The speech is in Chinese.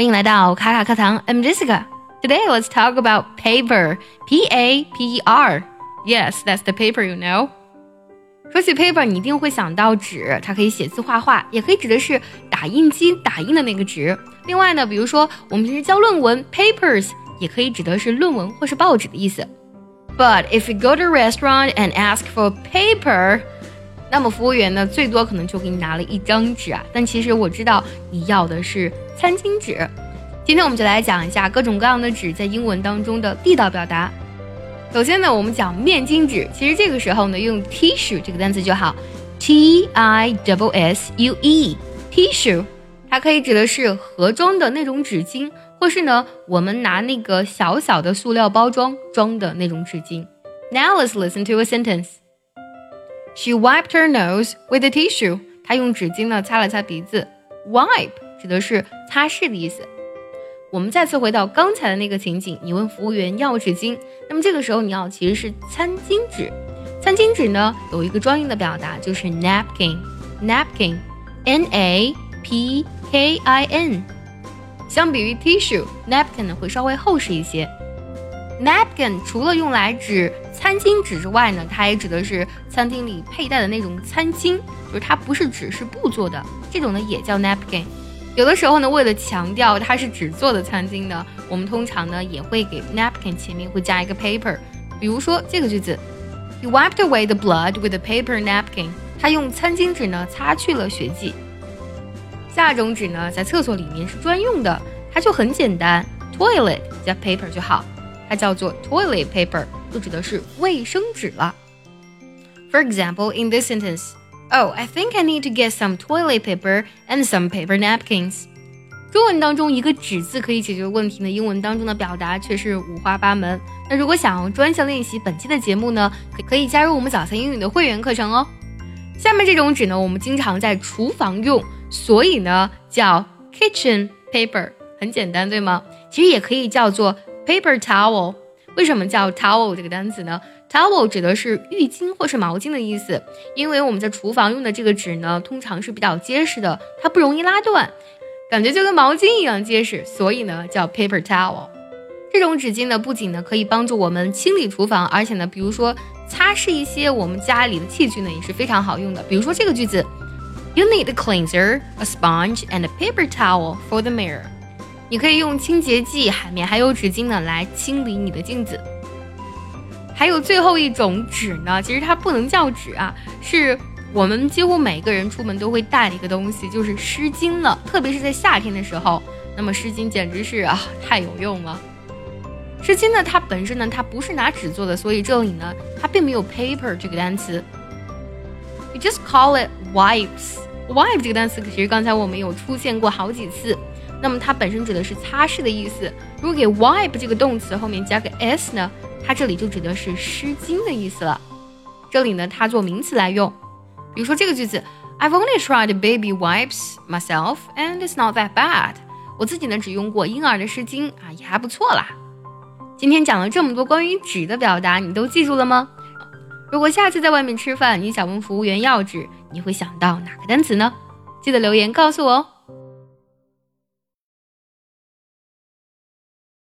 欢迎来到卡卡课堂，I'm Jessica. Today let's talk about paper. P A P E R. Yes, that's the paper you know. 说起 paper，你一定会想到纸，它可以写字画画，也可以指的是打印机打印的那个纸。另外呢，比如说我们平时教论文，papers 也可以指的是论文或是报纸的意思。But if you go to a restaurant and ask for paper， 那么服务员呢，最多可能就给你拿了一张纸啊。但其实我知道你要的是餐巾纸。今天我们就来讲一下各种各样的纸在英文当中的地道表达。首先呢，我们讲面巾纸，其实这个时候呢，用 tissue 这个单词就好，t i w s u e，tissue，它可以指的是盒装的那种纸巾，或是呢，我们拿那个小小的塑料包装装的那种纸巾。Now let's listen to a sentence. She wiped her nose with a tissue. 她用纸巾呢擦了擦鼻子。Wipe 指的是擦拭的意思。我们再次回到刚才的那个情景，你问服务员要纸巾，那么这个时候你要其实是餐巾纸。餐巾纸呢有一个专用的表达，就是 napkin，napkin，n a p k i n。相比于 tissue，napkin 呢会稍微厚实一些。Napkin 除了用来指餐巾纸之外呢，它也指的是餐厅里佩戴的那种餐巾，就是它不是纸，是布做的，这种呢也叫 napkin。有的时候呢，为了强调它是纸做的餐巾呢，我们通常呢也会给 napkin 前面会加一个 paper。比如说这个句子，He wiped away the blood with a paper napkin。他用餐巾纸呢擦去了血迹。下种纸呢在厕所里面是专用的，它就很简单，toilet 加 paper 就好。它叫做 toilet paper，就指的是卫生纸了。For example, in this sentence, Oh, I think I need to get some toilet paper and some paper napkins. 中文当中一个“纸”字可以解决问题呢，英文当中的表达却是五花八门。那如果想要专项练习本期的节目呢，可以加入我们早餐英语的会员课程哦。下面这种纸呢，我们经常在厨房用，所以呢叫 kitchen paper，很简单，对吗？其实也可以叫做。Paper towel，为什么叫 towel 这个单词呢？Towel 指的是浴巾或是毛巾的意思。因为我们在厨房用的这个纸呢，通常是比较结实的，它不容易拉断，感觉就跟毛巾一样结实，所以呢叫 paper towel。这种纸巾呢，不仅呢可以帮助我们清理厨房，而且呢，比如说擦拭一些我们家里的器具呢，也是非常好用的。比如说这个句子：You need a cleanser, a sponge, and a paper towel for the mirror. 你可以用清洁剂、海绵还有纸巾呢来清理你的镜子。还有最后一种纸呢，其实它不能叫纸啊，是我们几乎每个人出门都会带的一个东西，就是湿巾了。特别是在夏天的时候，那么湿巾简直是啊太有用了。湿巾呢，它本身呢它不是拿纸做的，所以这里呢它并没有 paper 这个单词。You just call it wipes。wipe 这个单词其实刚才我们有出现过好几次。那么它本身指的是擦拭的意思。如果给 wipe 这个动词后面加个 s 呢，它这里就指的是湿巾的意思了。这里呢，它做名词来用。比如说这个句子，I've only tried baby wipes myself and it's not that bad。我自己呢只用过婴儿的湿巾啊，也还不错啦。今天讲了这么多关于纸的表达，你都记住了吗？如果下次在外面吃饭，你想问服务员要纸，你会想到哪个单词呢？记得留言告诉我哦。